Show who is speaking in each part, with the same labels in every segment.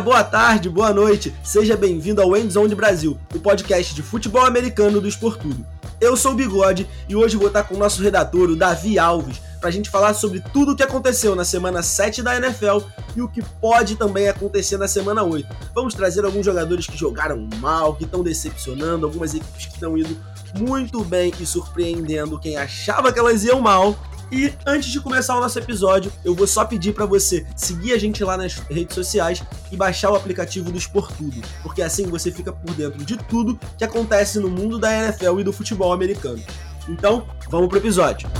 Speaker 1: boa tarde, boa noite. Seja bem-vindo ao Endzone Brasil, o podcast de futebol americano do Esportudo. Eu sou o Bigode e hoje vou estar com o nosso redator, o Davi Alves, para a gente falar sobre tudo o que aconteceu na semana 7 da NFL e o que pode também acontecer na semana 8. Vamos trazer alguns jogadores que jogaram mal, que estão decepcionando, algumas equipes que estão indo muito bem e surpreendendo quem achava que elas iam mal e antes de começar o nosso episódio, eu vou só pedir para você seguir a gente lá nas redes sociais e baixar o aplicativo do Esportudo, porque assim você fica por dentro de tudo que acontece no mundo da NFL e do futebol americano. Então, vamos pro episódio.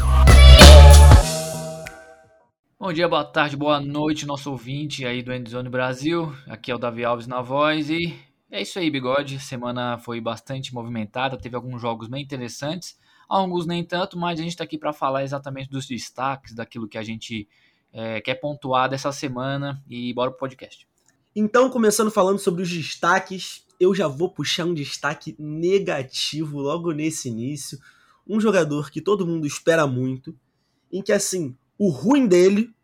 Speaker 2: Bom dia, boa tarde, boa noite, nosso ouvinte aí do Endzone Brasil. Aqui é o Davi Alves na voz e é isso aí, bigode. Semana foi bastante movimentada, teve alguns jogos bem interessantes alguns nem tanto, mas a gente está aqui para falar exatamente dos destaques, daquilo que a gente é, quer pontuar dessa semana e bora pro podcast.
Speaker 1: Então, começando falando sobre os destaques, eu já vou puxar um destaque negativo logo nesse início. Um jogador que todo mundo espera muito, em que assim, o ruim dele,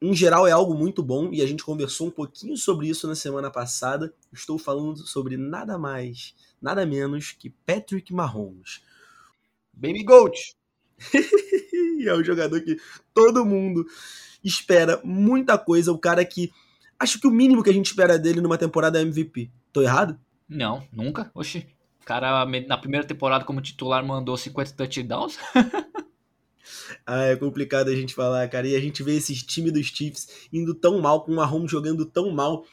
Speaker 1: em geral, é algo muito bom, e a gente conversou um pouquinho sobre isso na semana passada. Estou falando sobre nada mais, nada menos que Patrick Mahomes.
Speaker 2: Baby Goat.
Speaker 1: é um jogador que todo mundo espera muita coisa. O cara que. Acho que o mínimo que a gente espera dele numa temporada é MVP. Tô errado?
Speaker 2: Não, nunca. Oxi. O cara, na primeira temporada, como titular, mandou 50 touchdowns.
Speaker 1: ah, é complicado a gente falar, cara. E a gente vê esses times dos Chiefs indo tão mal, com o Mahomes jogando tão mal,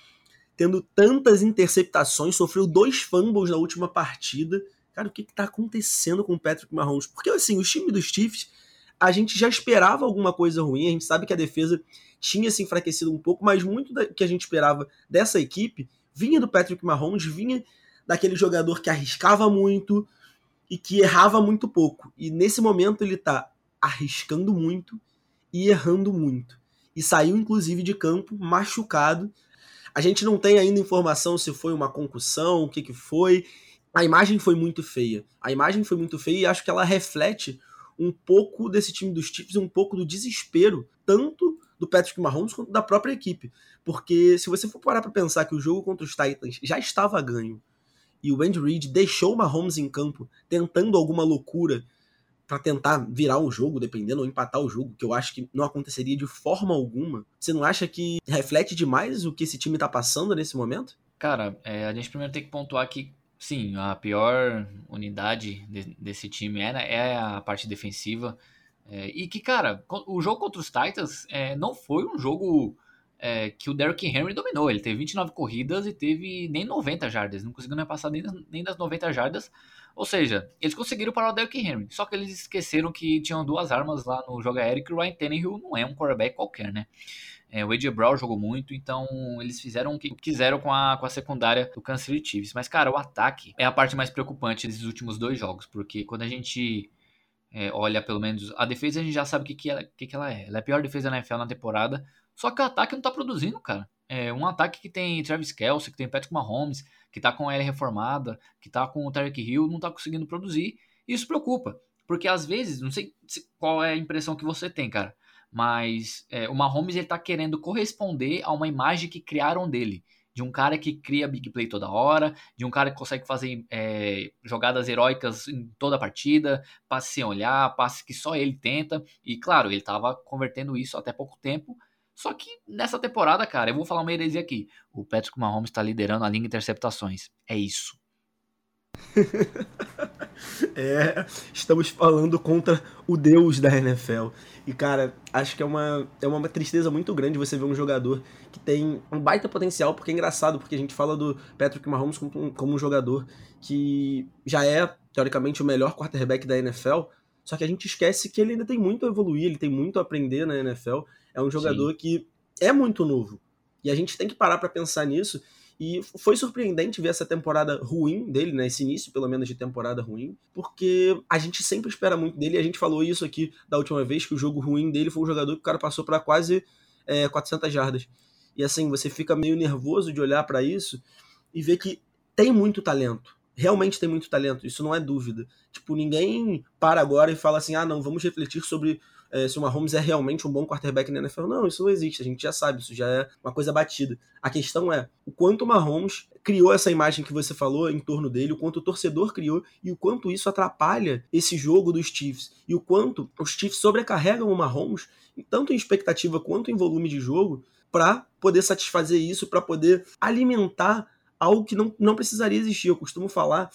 Speaker 1: tendo tantas interceptações, sofreu dois fumbles na última partida cara, o que está acontecendo com o Patrick Mahomes? Porque, assim, o time dos Chiefs, a gente já esperava alguma coisa ruim, a gente sabe que a defesa tinha se enfraquecido um pouco, mas muito do que a gente esperava dessa equipe vinha do Patrick Mahomes, vinha daquele jogador que arriscava muito e que errava muito pouco. E nesse momento ele está arriscando muito e errando muito. E saiu, inclusive, de campo machucado. A gente não tem ainda informação se foi uma concussão, o que, que foi a imagem foi muito feia. A imagem foi muito feia e acho que ela reflete um pouco desse time dos Chiefs, um pouco do desespero, tanto do Patrick Mahomes quanto da própria equipe. Porque se você for parar para pensar que o jogo contra os Titans já estava ganho e o Andy Reid deixou o Mahomes em campo tentando alguma loucura para tentar virar o jogo, dependendo, ou empatar o jogo, que eu acho que não aconteceria de forma alguma. Você não acha que reflete demais o que esse time tá passando nesse momento?
Speaker 2: Cara, é, a gente primeiro tem que pontuar que Sim, a pior unidade de, desse time é, é a parte defensiva. É, e que, cara, o jogo contra os Titans é, não foi um jogo é, que o Derrick Henry dominou. Ele teve 29 corridas e teve nem 90 jardas. Não conseguiu nem passar nem, nem das 90 jardas. Ou seja, eles conseguiram parar o Derrick Henry. Só que eles esqueceram que tinham duas armas lá no jogo aéreo que o Ryan Tannehill não é um quarterback qualquer, né? É, o AJ Brown jogou muito, então eles fizeram o que quiseram com a, com a secundária do Kansas City Chiefs. Mas, cara, o ataque é a parte mais preocupante desses últimos dois jogos, porque quando a gente é, olha, pelo menos, a defesa a gente já sabe o que, que, ela, que, que ela é. Ela é a pior defesa da NFL na temporada, só que o ataque não tá produzindo, cara. É um ataque que tem Travis Kelce, que tem Patrick Mahomes, que tá com a L reformada, que tá com o Tarek Hill, não tá conseguindo produzir. Isso preocupa, porque às vezes, não sei qual é a impressão que você tem, cara, mas é, o Mahomes ele tá querendo corresponder a uma imagem que criaram dele. De um cara que cria big play toda hora, de um cara que consegue fazer é, jogadas heróicas em toda a partida, passe sem olhar, passe que só ele tenta. E claro, ele tava convertendo isso até pouco tempo. Só que nessa temporada, cara, eu vou falar uma heresia aqui. O Patrick Mahomes está liderando a linha de interceptações. É isso.
Speaker 1: é, estamos falando contra o deus da NFL. E, cara, acho que é uma, é uma tristeza muito grande você ver um jogador que tem um baita potencial, porque é engraçado, porque a gente fala do Patrick Mahomes como, como um jogador que já é, teoricamente, o melhor quarterback da NFL, só que a gente esquece que ele ainda tem muito a evoluir, ele tem muito a aprender na NFL. É um jogador Sim. que é muito novo. E a gente tem que parar para pensar nisso e foi surpreendente ver essa temporada ruim dele, né? Esse início, pelo menos, de temporada ruim, porque a gente sempre espera muito dele. E a gente falou isso aqui da última vez, que o jogo ruim dele foi um jogador que o cara passou para quase é, 400 jardas. E assim, você fica meio nervoso de olhar para isso e ver que tem muito talento. Realmente tem muito talento, isso não é dúvida. Tipo, ninguém para agora e fala assim: ah, não, vamos refletir sobre é, se o Mahomes é realmente um bom quarterback na NFL. Não, isso não existe, a gente já sabe, isso já é uma coisa batida. A questão é o quanto o Mahomes criou essa imagem que você falou em torno dele, o quanto o torcedor criou e o quanto isso atrapalha esse jogo dos Chiefs e o quanto os Chiefs sobrecarregam o Mahomes, tanto em expectativa quanto em volume de jogo, para poder satisfazer isso, para poder alimentar algo que não, não precisaria existir. Eu costumo falar,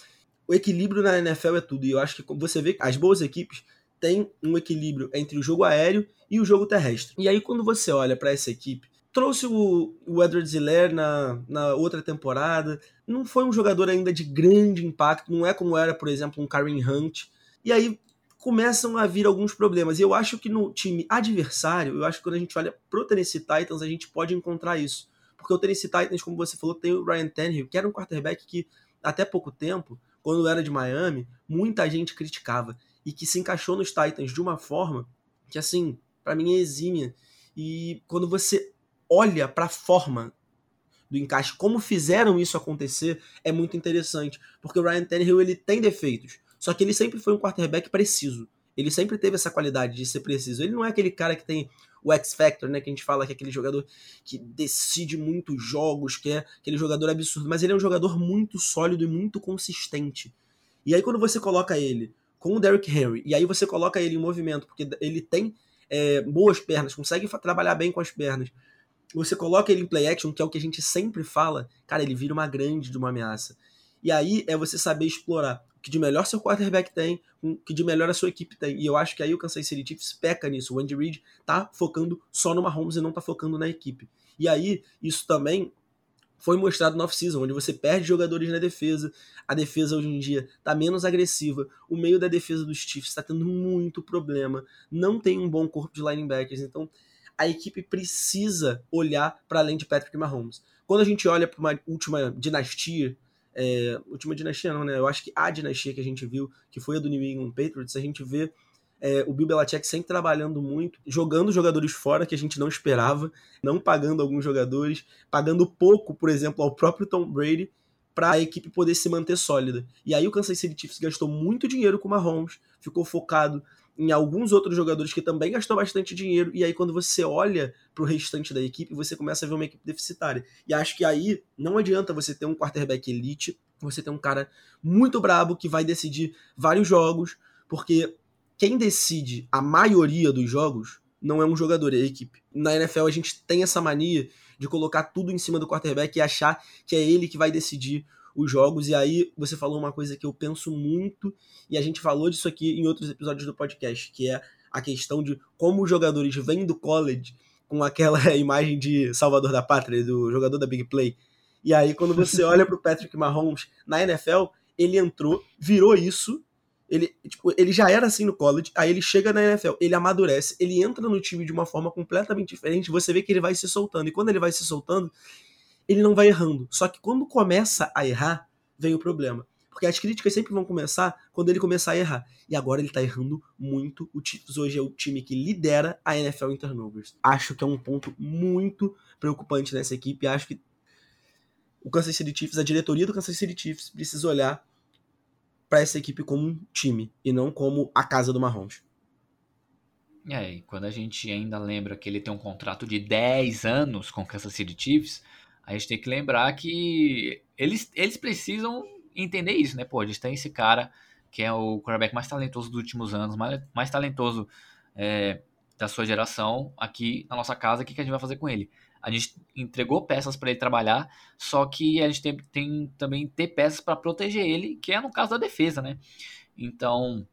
Speaker 1: o equilíbrio na NFL é tudo, e eu acho que você vê que as boas equipes têm um equilíbrio entre o jogo aéreo e o jogo terrestre. E aí quando você olha para essa equipe, trouxe o, o Edward Ziller na, na outra temporada, não foi um jogador ainda de grande impacto, não é como era, por exemplo, um Karen Hunt. E aí começam a vir alguns problemas. E eu acho que no time adversário, eu acho que quando a gente olha pro Tennessee Titans, a gente pode encontrar isso. Porque o Tennessee Titans, como você falou, tem o Ryan Tannehill, que era um quarterback que até pouco tempo, quando era de Miami, muita gente criticava e que se encaixou nos Titans de uma forma que assim, para mim é exímia. E quando você olha para a forma do encaixe, como fizeram isso acontecer, é muito interessante, porque o Ryan Tannehill ele tem defeitos, só que ele sempre foi um quarterback preciso. Ele sempre teve essa qualidade de ser preciso. Ele não é aquele cara que tem o X Factor, né, que a gente fala que é aquele jogador que decide muitos jogos, que é aquele jogador absurdo, mas ele é um jogador muito sólido e muito consistente. E aí quando você coloca ele com o Derrick Henry, e aí você coloca ele em movimento, porque ele tem é, boas pernas, consegue trabalhar bem com as pernas, você coloca ele em play action, que é o que a gente sempre fala, cara, ele vira uma grande de uma ameaça. E aí é você saber explorar o que de melhor seu quarterback tem, o que de melhor a sua equipe tem. E eu acho que aí o Kansas City Chiefs peca nisso. O Andy Reid tá focando só no Mahomes e não tá focando na equipe. E aí, isso também foi mostrado no off-season, onde você perde jogadores na defesa, a defesa hoje em dia está menos agressiva, o meio da defesa dos Chiefs está tendo muito problema, não tem um bom corpo de linebackers, então a equipe precisa olhar para além de Patrick Mahomes. Quando a gente olha para uma última dinastia, é, última dinastia não, né? Eu acho que a dinastia que a gente viu, que foi a do New England Patriots, a gente vê é, o Bill Belichick sempre trabalhando muito, jogando jogadores fora que a gente não esperava, não pagando alguns jogadores, pagando pouco, por exemplo, ao próprio Tom Brady, para a equipe poder se manter sólida. E aí o Kansas City Chiefs gastou muito dinheiro com o Mahomes, ficou focado em alguns outros jogadores que também gastou bastante dinheiro, e aí quando você olha para o restante da equipe, você começa a ver uma equipe deficitária. E acho que aí não adianta você ter um quarterback elite, você ter um cara muito brabo que vai decidir vários jogos, porque quem decide a maioria dos jogos não é um jogador, é a equipe. Na NFL a gente tem essa mania de colocar tudo em cima do quarterback e achar que é ele que vai decidir os jogos. E aí você falou uma coisa que eu penso muito, e a gente falou disso aqui em outros episódios do podcast, que é a questão de como os jogadores vêm do college com aquela imagem de Salvador da Pátria, do jogador da Big Play. E aí, quando você olha para o Patrick Mahomes na NFL, ele entrou, virou isso. Ele, tipo, ele já era assim no college, aí ele chega na NFL, ele amadurece, ele entra no time de uma forma completamente diferente, você vê que ele vai se soltando, e quando ele vai se soltando, ele não vai errando. Só que quando começa a errar, vem o problema. Porque as críticas sempre vão começar quando ele começar a errar. E agora ele tá errando muito. O Chiefs hoje é o time que lidera a NFL em turnovers. Acho que é um ponto muito preocupante nessa equipe. Acho que o Kansas City Chiefs, a diretoria do Kansas City Chiefs, precisa olhar para essa equipe como um time e não como a casa do Mahomes.
Speaker 2: É, e quando a gente ainda lembra que ele tem um contrato de 10 anos com o Kansas City Chiefs, a gente tem que lembrar que eles, eles precisam entender isso, né? Pô, a gente tem esse cara que é o quarterback mais talentoso dos últimos anos, mais, mais talentoso é, da sua geração aqui na nossa casa. O que, que a gente vai fazer com ele? A gente entregou peças para ele trabalhar, só que a gente tem, tem também ter peças para proteger ele, que é no caso da defesa, né? Então,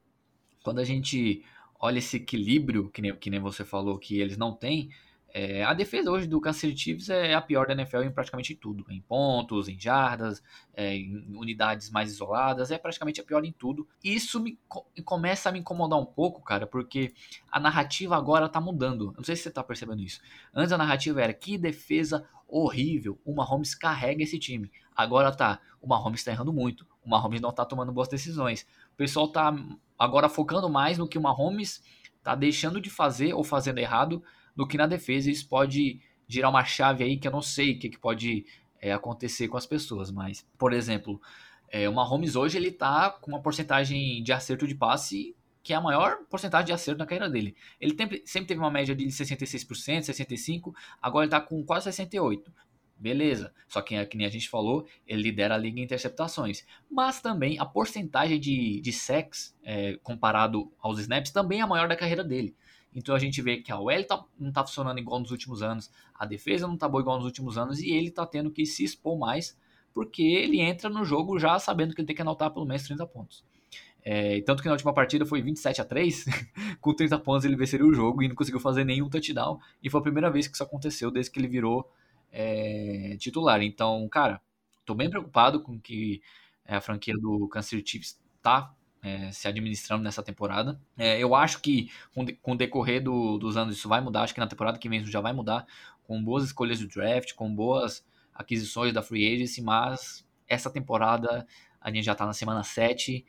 Speaker 2: quando a gente olha esse equilíbrio, que nem, que nem você falou, que eles não têm, é, a defesa hoje do Kansas City Chiefs é a pior da NFL em praticamente tudo. Em pontos, em jardas, é, em unidades mais isoladas, é praticamente a pior em tudo. E isso me, começa a me incomodar um pouco, cara, porque a narrativa agora tá mudando. Não sei se você tá percebendo isso. Antes a narrativa era que defesa horrível, o Mahomes carrega esse time. Agora tá, o Mahomes tá errando muito, o Mahomes não tá tomando boas decisões. O pessoal tá agora focando mais no que o Mahomes tá deixando de fazer ou fazendo errado do que na defesa. Isso pode girar uma chave aí que eu não sei o que, que pode é, acontecer com as pessoas. Mas, por exemplo, é, o Mahomes hoje ele tá com uma porcentagem de acerto de passe que é a maior porcentagem de acerto na carreira dele. Ele sempre teve uma média de 66%, 65%, agora ele está com quase 68%. Beleza, só que, que nem a gente falou, ele lidera a liga em interceptações. Mas também a porcentagem de, de sacks é, comparado aos snaps também é a maior da carreira dele. Então a gente vê que a OL tá, não está funcionando igual nos últimos anos, a defesa não está boa igual nos últimos anos e ele está tendo que se expor mais porque ele entra no jogo já sabendo que ele tem que anotar pelo menos 30 pontos. É, tanto que na última partida foi 27 a 3 com 30 pontos ele venceria o jogo e não conseguiu fazer nenhum touchdown. E foi a primeira vez que isso aconteceu desde que ele virou é, titular. Então, cara, tô bem preocupado com que a franquia do Kansas Chiefs tá é, se administrando nessa temporada. É, eu acho que com, com o decorrer do, dos anos isso vai mudar. Acho que na temporada que vem isso já vai mudar. Com boas escolhas de draft, com boas aquisições da free agency, mas essa temporada a gente já tá na semana 7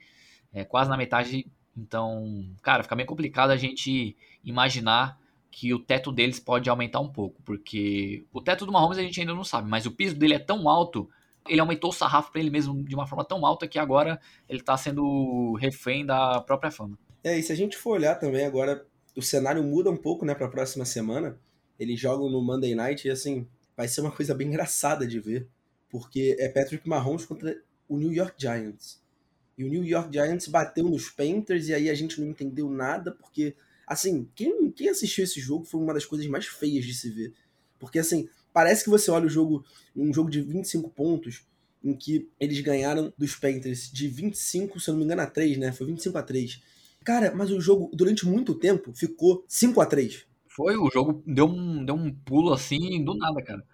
Speaker 2: é, quase na metade. Então, cara, fica bem complicado a gente imaginar que o teto deles pode aumentar um pouco, porque o teto do Mahomes a gente ainda não sabe, mas o piso dele é tão alto, ele aumentou o sarrafo para ele mesmo de uma forma tão alta que agora ele tá sendo refém da própria fama.
Speaker 1: É, e se a gente for olhar também agora, o cenário muda um pouco, né, para a próxima semana. Eles jogam no Monday Night e assim, vai ser uma coisa bem engraçada de ver, porque é Patrick Mahomes contra o New York Giants. E o New York Giants bateu nos Panthers e aí a gente não entendeu nada, porque, assim, quem, quem assistiu esse jogo foi uma das coisas mais feias de se ver. Porque, assim, parece que você olha o jogo, um jogo de 25 pontos, em que eles ganharam dos Panthers de 25, se eu não me engano, a 3, né? Foi 25 a 3. Cara, mas o jogo, durante muito tempo, ficou 5 a 3
Speaker 2: Foi, o jogo deu um, deu um pulo assim, do nada, cara.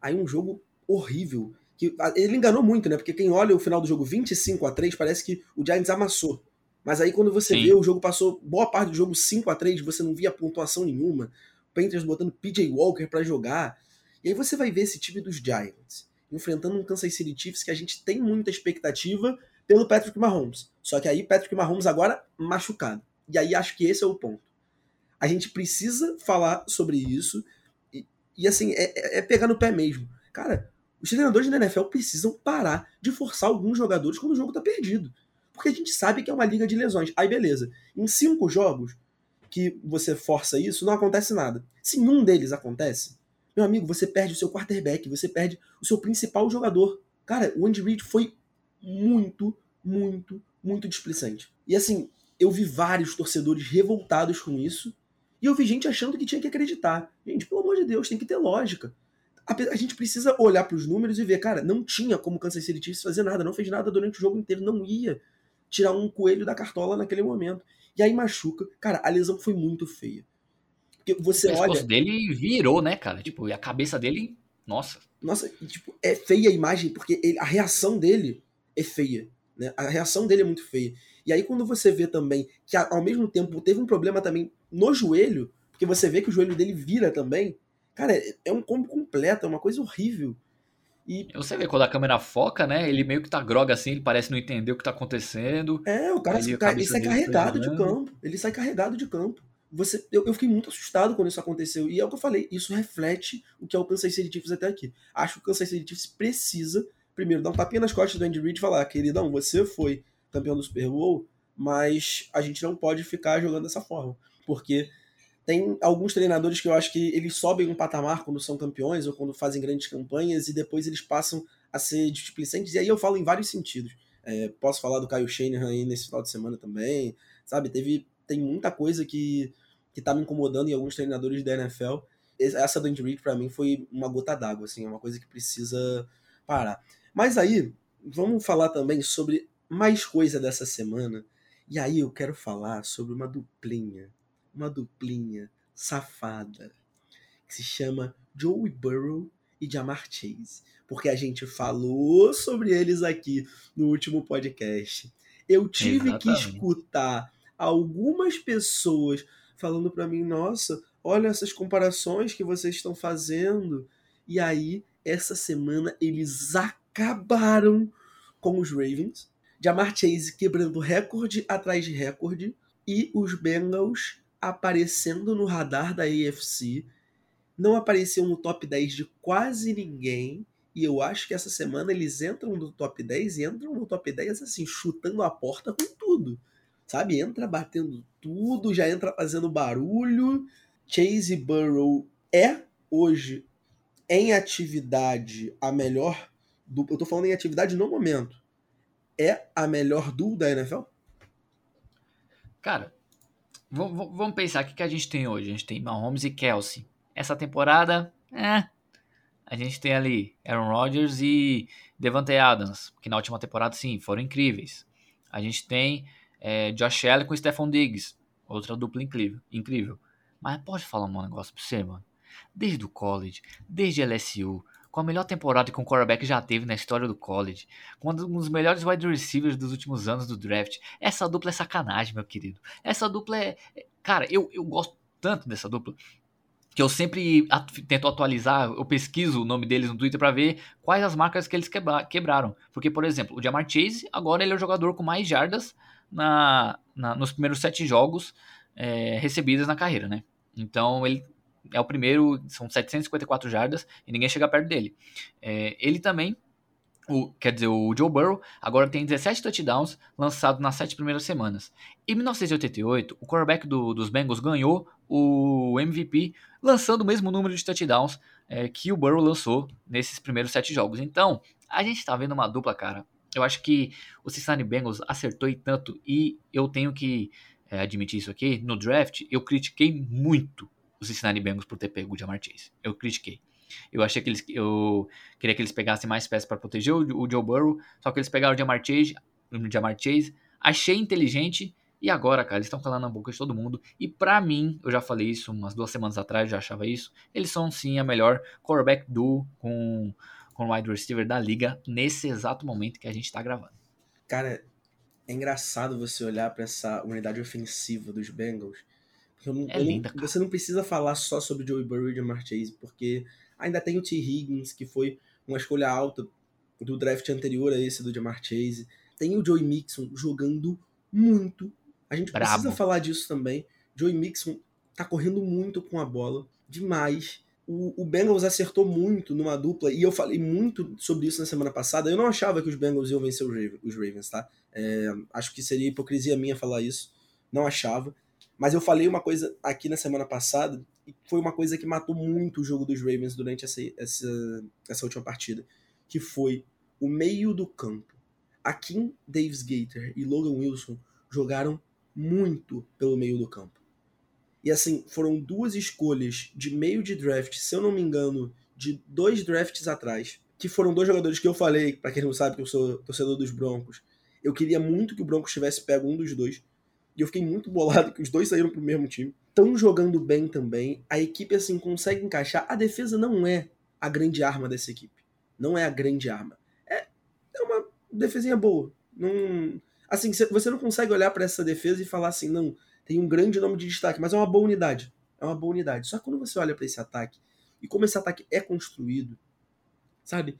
Speaker 1: Aí um jogo horrível que ele enganou muito, né? Porque quem olha o final do jogo 25 a 3 parece que o Giants amassou. Mas aí quando você Sim. vê o jogo passou boa parte do jogo 5 a 3 você não via pontuação nenhuma. Panthers botando PJ Walker para jogar. E aí você vai ver esse time dos Giants enfrentando um Kansas City Chiefs que a gente tem muita expectativa pelo Patrick Mahomes. Só que aí Patrick Mahomes agora machucado. E aí acho que esse é o ponto. A gente precisa falar sobre isso e, e assim, é, é, é pegar no pé mesmo. Cara, os treinadores da NFL precisam parar de forçar alguns jogadores quando o jogo tá perdido. Porque a gente sabe que é uma liga de lesões. Aí beleza, em cinco jogos que você força isso, não acontece nada. Se um deles acontece, meu amigo, você perde o seu quarterback, você perde o seu principal jogador. Cara, o Andy Reid foi muito, muito, muito displicente. E assim, eu vi vários torcedores revoltados com isso, e eu vi gente achando que tinha que acreditar. Gente, pelo amor de Deus, tem que ter lógica a, gente precisa olhar para os números e ver, cara, não tinha como o Kansas City Chiefs fazer nada, não fez nada durante o jogo inteiro, não ia tirar um coelho da cartola naquele momento. E aí machuca. Cara, a lesão foi muito feia. Porque você o olha.
Speaker 2: O dele virou, né, cara? Tipo, e a cabeça dele, nossa.
Speaker 1: Nossa, e, tipo, é feia a imagem, porque ele, a reação dele é feia. Né? A reação dele é muito feia. E aí, quando você vê também que ao mesmo tempo teve um problema também no joelho, porque você vê que o joelho dele vira também, Cara, é, é um combo completo, é uma coisa horrível.
Speaker 2: E... Você vê quando a câmera foca, né? Ele meio que tá groga assim, ele parece não entender o que tá acontecendo.
Speaker 1: É, o cara ele sai carregado de campo. Ele sai carregado de campo. Você, eu, eu, fiquei muito assustado quando isso aconteceu. E é o que eu falei, isso reflete o que é o Kansas City Chiefs até aqui. Acho que o Kansas City Chiefs precisa, primeiro, dar um tapinha nas costas do Andy Reid e falar, queridão, você foi campeão do Super Bowl, mas a gente não pode ficar jogando dessa forma. Porque tem alguns treinadores que eu acho que eles sobem um patamar quando são campeões ou quando fazem grandes campanhas e depois eles passam a ser displicentes. E aí eu falo em vários sentidos. É, posso falar do Kyle Shanahan aí nesse final de semana também, sabe? Teve, tem muita coisa que, que tá me incomodando em alguns treinadores da NFL. Essa do Andy Reid para mim foi uma gota d'água, assim, é uma coisa que precisa parar. Mas aí, vamos falar também sobre mais coisa dessa semana. E aí eu quero falar sobre uma duplinha uma duplinha safada que se chama Joey Burrow e Jamar Chase, porque a gente falou sobre eles aqui no último podcast. Eu tive Exatamente. que escutar algumas pessoas falando para mim, nossa, olha essas comparações que vocês estão fazendo. E aí, essa semana eles acabaram com os Ravens. Jamar Chase quebrando recorde atrás de recorde e os Bengals aparecendo no radar da AFC, não apareceu no top 10 de quase ninguém, e eu acho que essa semana eles entram no top 10 e entram no top 10 assim, chutando a porta com tudo. sabe? Entra batendo tudo, já entra fazendo barulho. Chase Burrow é hoje em atividade a melhor dupla. Eu tô falando em atividade no momento. É a melhor dupla da NFL?
Speaker 2: Cara, vamos pensar o que, que a gente tem hoje. A gente tem Mahomes e Kelsey. Essa temporada, é. A gente tem ali Aaron Rodgers e Devante Adams, que na última temporada, sim, foram incríveis. A gente tem é, Josh Allen com Stephon Diggs, outra dupla incrível. incrível. Mas pode falar um negócio pra você, mano? Desde o college, desde LSU, com a melhor temporada que um quarterback já teve na história do college, com um dos melhores wide receivers dos últimos anos do draft. Essa dupla é sacanagem, meu querido. Essa dupla é. é cara, eu, eu gosto tanto dessa dupla que eu sempre tento atualizar, eu pesquiso o nome deles no Twitter para ver quais as marcas que eles quebra quebraram. Porque, por exemplo, o Jamar Chase, agora ele é o jogador com mais jardas na, na nos primeiros sete jogos é, recebidas na carreira, né? Então ele é o primeiro, são 754 jardas e ninguém chega perto dele. É, ele também, o, quer dizer, o Joe Burrow, agora tem 17 touchdowns lançados nas sete primeiras semanas. Em 1988, o quarterback do, dos Bengals ganhou o MVP lançando o mesmo número de touchdowns é, que o Burrow lançou nesses primeiros sete jogos. Então, a gente tá vendo uma dupla, cara. Eu acho que o Cincinnati Bengals acertou e tanto, e eu tenho que é, admitir isso aqui. No draft, eu critiquei muito os Cincinnati Bengals por ter pego o Jamar Chase. Eu critiquei. Eu achei que eles, eu queria que eles pegassem mais peças para proteger o, o, Joe Burrow, só que eles pegaram o Jamar Chase, o Jamar Chase. Achei inteligente e agora, cara, eles estão calando a boca de todo mundo. E para mim, eu já falei isso umas duas semanas atrás, já achava isso. Eles são sim a melhor quarterback duo com com wide receiver da liga nesse exato momento que a gente tá gravando.
Speaker 1: Cara, é engraçado você olhar para essa unidade ofensiva dos Bengals não, é linda, não, você não precisa falar só sobre Joey Burrow e Jamar Chase, porque ainda tem o T. Higgins, que foi uma escolha alta do draft anterior a esse do Jamar Chase. Tem o Joey Mixon jogando muito. A gente Bravo. precisa falar disso também. Joey Mixon tá correndo muito com a bola, demais. O, o Bengals acertou muito numa dupla, e eu falei muito sobre isso na semana passada. Eu não achava que os Bengals iam vencer os Ravens, tá? É, acho que seria hipocrisia minha falar isso. Não achava. Mas eu falei uma coisa aqui na semana passada, e foi uma coisa que matou muito o jogo dos Ravens durante essa, essa, essa última partida, que foi o meio do campo. Akin Davis Gator e Logan Wilson jogaram muito pelo meio do campo. E assim, foram duas escolhas de meio de draft, se eu não me engano, de dois drafts atrás, que foram dois jogadores que eu falei, para quem não sabe que eu sou torcedor dos Broncos. Eu queria muito que o Broncos tivesse pego um dos dois, e eu fiquei muito bolado que os dois saíram pro mesmo time. Estão jogando bem também. A equipe, assim, consegue encaixar. A defesa não é a grande arma dessa equipe. Não é a grande arma. É, é uma defesinha boa. Não, assim, você não consegue olhar para essa defesa e falar assim, não, tem um grande nome de destaque, mas é uma boa unidade. É uma boa unidade. Só que quando você olha para esse ataque e como esse ataque é construído, sabe?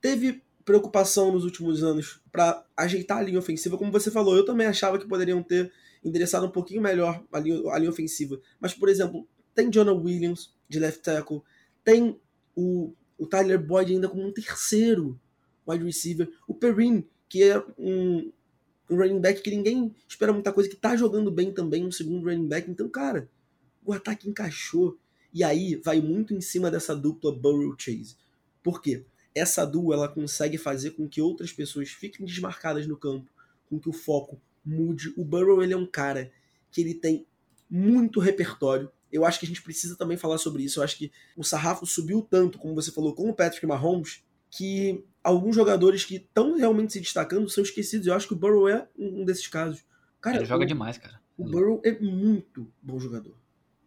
Speaker 1: Teve preocupação nos últimos anos para ajeitar a linha ofensiva, como você falou. Eu também achava que poderiam ter endereçado um pouquinho melhor a linha, a linha ofensiva. Mas, por exemplo, tem Jonah Williams de left tackle, tem o, o Tyler Boyd ainda como um terceiro wide receiver, o Perrin, que é um, um running back que ninguém espera muita coisa, que tá jogando bem também, um segundo running back. Então, cara, o ataque encaixou. E aí vai muito em cima dessa dupla Burrow Chase. Por quê? Essa dupla ela consegue fazer com que outras pessoas fiquem desmarcadas no campo, com que o foco mude. O Burrow ele é um cara que ele tem muito repertório. Eu acho que a gente precisa também falar sobre isso. Eu acho que o sarrafo subiu tanto, como você falou, com o Patrick Mahomes, que alguns jogadores que estão realmente se destacando são esquecidos. Eu acho que o Burrow é um desses casos.
Speaker 2: Cara, ele joga o, demais, cara.
Speaker 1: O Burrow é muito bom jogador.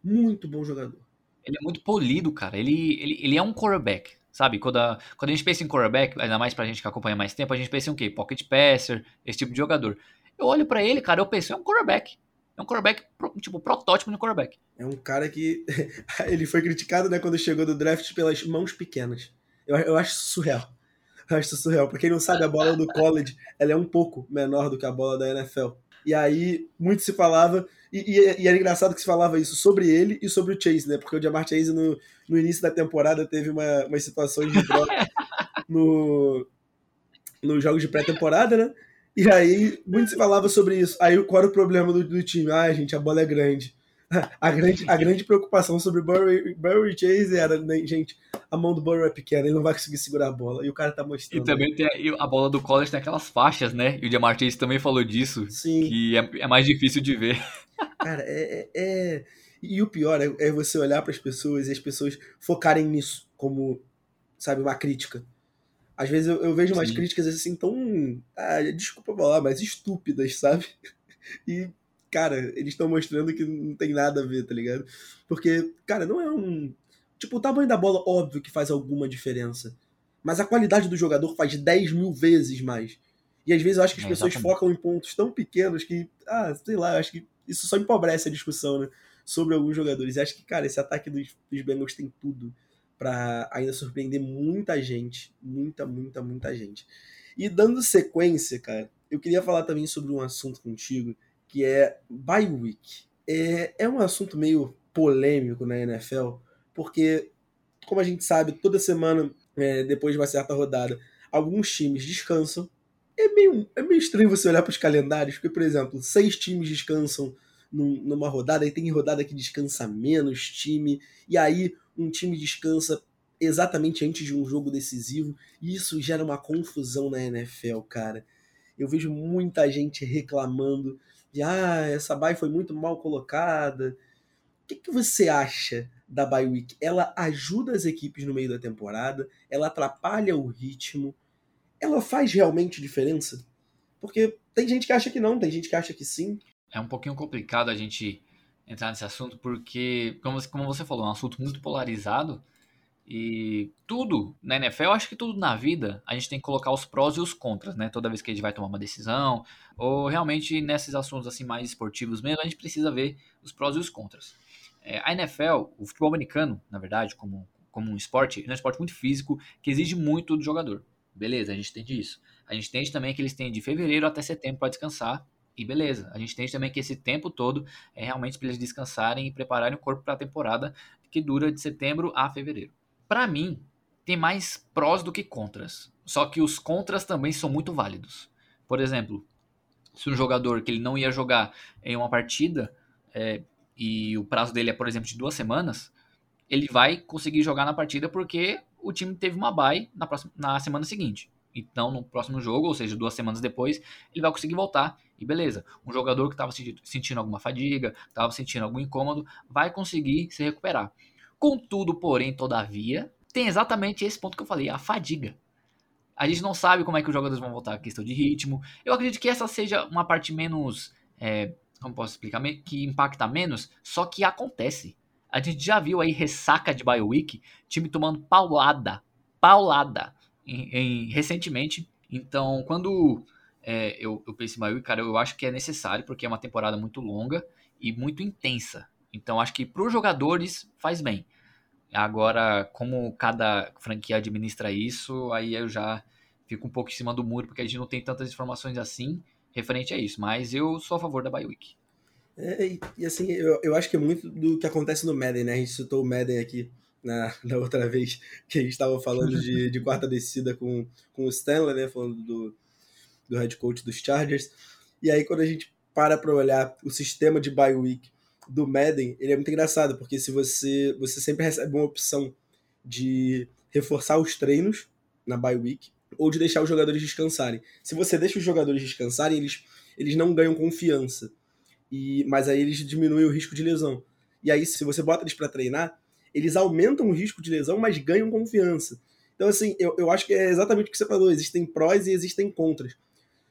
Speaker 1: Muito bom jogador.
Speaker 2: Ele é muito polido, cara. Ele, ele, ele é um quarterback, sabe? Quando a, quando a gente pensa em quarterback, ainda mais pra gente que acompanha mais tempo, a gente pensa em o quê? Pocket passer, esse tipo de jogador. Eu olho para ele, cara, eu penso, é um quarterback. É um quarterback, tipo, protótipo de quarterback.
Speaker 1: É um cara que. ele foi criticado, né, quando chegou do draft pelas mãos pequenas. Eu, eu acho surreal. Eu acho surreal. Pra quem não sabe, a bola do college ela é um pouco menor do que a bola da NFL. E aí, muito se falava. E, e, e, era engraçado que se falava isso sobre ele e sobre o Chase, né? Porque o Jamar Chase, no, no início da temporada, teve uma, umas situações de droga no, nos jogos de pré-temporada, né? E aí, muito se falava sobre isso. Aí, qual era o problema do, do time? Ah, gente, a bola é grande. A grande, a grande preocupação sobre Burry, Burry Chase era, né, gente, a mão do Burry é pequena, ele não vai conseguir segurar a bola. E o cara tá mostrando.
Speaker 2: E também tem a, a bola do college tem aquelas faixas, né? E o Jamar Chase também falou disso.
Speaker 1: Sim.
Speaker 2: Que é, é mais difícil de ver.
Speaker 1: Cara, é, é, é... E o pior é, é você olhar para as pessoas e as pessoas focarem nisso como, sabe, uma crítica. Às vezes eu, eu vejo umas Sim. críticas assim tão. Ah, desculpa falar, mas estúpidas, sabe? E, cara, eles estão mostrando que não tem nada a ver, tá ligado? Porque, cara, não é um. Tipo, o tamanho da bola, óbvio que faz alguma diferença. Mas a qualidade do jogador faz 10 mil vezes mais. E às vezes eu acho que as é, pessoas focam em pontos tão pequenos que, ah, sei lá, eu acho que isso só empobrece a discussão, né? Sobre alguns jogadores. E acho que, cara, esse ataque dos, dos Bengals tem tudo para ainda surpreender muita gente. Muita, muita, muita gente. E dando sequência, cara, eu queria falar também sobre um assunto contigo, que é bye week. É, é um assunto meio polêmico na NFL, porque, como a gente sabe, toda semana, é, depois de uma certa rodada, alguns times descansam. É meio, é meio estranho você olhar para os calendários, porque, por exemplo, seis times descansam num, numa rodada, e tem rodada que descansa menos time, e aí um time descansa exatamente antes de um jogo decisivo, e isso gera uma confusão na NFL, cara. Eu vejo muita gente reclamando de ah, essa bye foi muito mal colocada. O que, que você acha da bye week? Ela ajuda as equipes no meio da temporada? Ela atrapalha o ritmo? Ela faz realmente diferença? Porque tem gente que acha que não, tem gente que acha que sim.
Speaker 2: É um pouquinho complicado a gente entrar nesse assunto, porque, como, como você falou, é um assunto muito polarizado. E tudo na NFL, eu acho que tudo na vida, a gente tem que colocar os prós e os contras, né? Toda vez que a gente vai tomar uma decisão, ou realmente nesses assuntos assim mais esportivos mesmo, a gente precisa ver os prós e os contras. É, a NFL, o futebol americano, na verdade, como, como um esporte, é um esporte muito físico, que exige muito do jogador. Beleza, a gente entende isso. A gente entende também que eles têm de fevereiro até setembro para descansar, e beleza, a gente entende também que esse tempo todo é realmente para eles descansarem e prepararem o corpo para a temporada que dura de setembro a fevereiro. Para mim, tem mais prós do que contras. Só que os contras também são muito válidos. Por exemplo, se um jogador que ele não ia jogar em uma partida é, e o prazo dele é, por exemplo, de duas semanas, ele vai conseguir jogar na partida porque o time teve uma bye na, próxima, na semana seguinte. Então, no próximo jogo, ou seja, duas semanas depois, ele vai conseguir voltar e beleza. Um jogador que estava sentindo alguma fadiga, estava sentindo algum incômodo, vai conseguir se recuperar. Contudo, porém, todavia, tem exatamente esse ponto que eu falei, a fadiga. A gente não sabe como é que os jogadores vão voltar a questão de ritmo. Eu acredito que essa seja uma parte menos. É, como posso explicar? Que impacta menos, só que acontece. A gente já viu aí ressaca de BioWeek, time tomando paulada, paulada em, em, recentemente. Então, quando é, eu, eu penso em BioWeek, cara, eu acho que é necessário, porque é uma temporada muito longa e muito intensa. Então, acho que para os jogadores faz bem. Agora, como cada franquia administra isso, aí eu já fico um pouco em cima do muro, porque a gente não tem tantas informações assim referente a isso. Mas eu sou a favor da BioWeek.
Speaker 1: É, e assim, eu, eu acho que é muito do que acontece no Madden, né? A gente citou o Madden aqui na, na outra vez que a gente estava falando de, de quarta descida com, com o Stanley, né? Falando do, do head coach dos Chargers. E aí, quando a gente para para olhar o sistema de bye week do Madden, ele é muito engraçado, porque se você, você sempre recebe uma opção de reforçar os treinos na bye week ou de deixar os jogadores descansarem. Se você deixa os jogadores descansarem, eles, eles não ganham confiança. E, mas aí eles diminuem o risco de lesão. E aí, se você bota eles para treinar, eles aumentam o risco de lesão, mas ganham confiança. Então, assim, eu, eu acho que é exatamente o que você falou: existem prós e existem contras.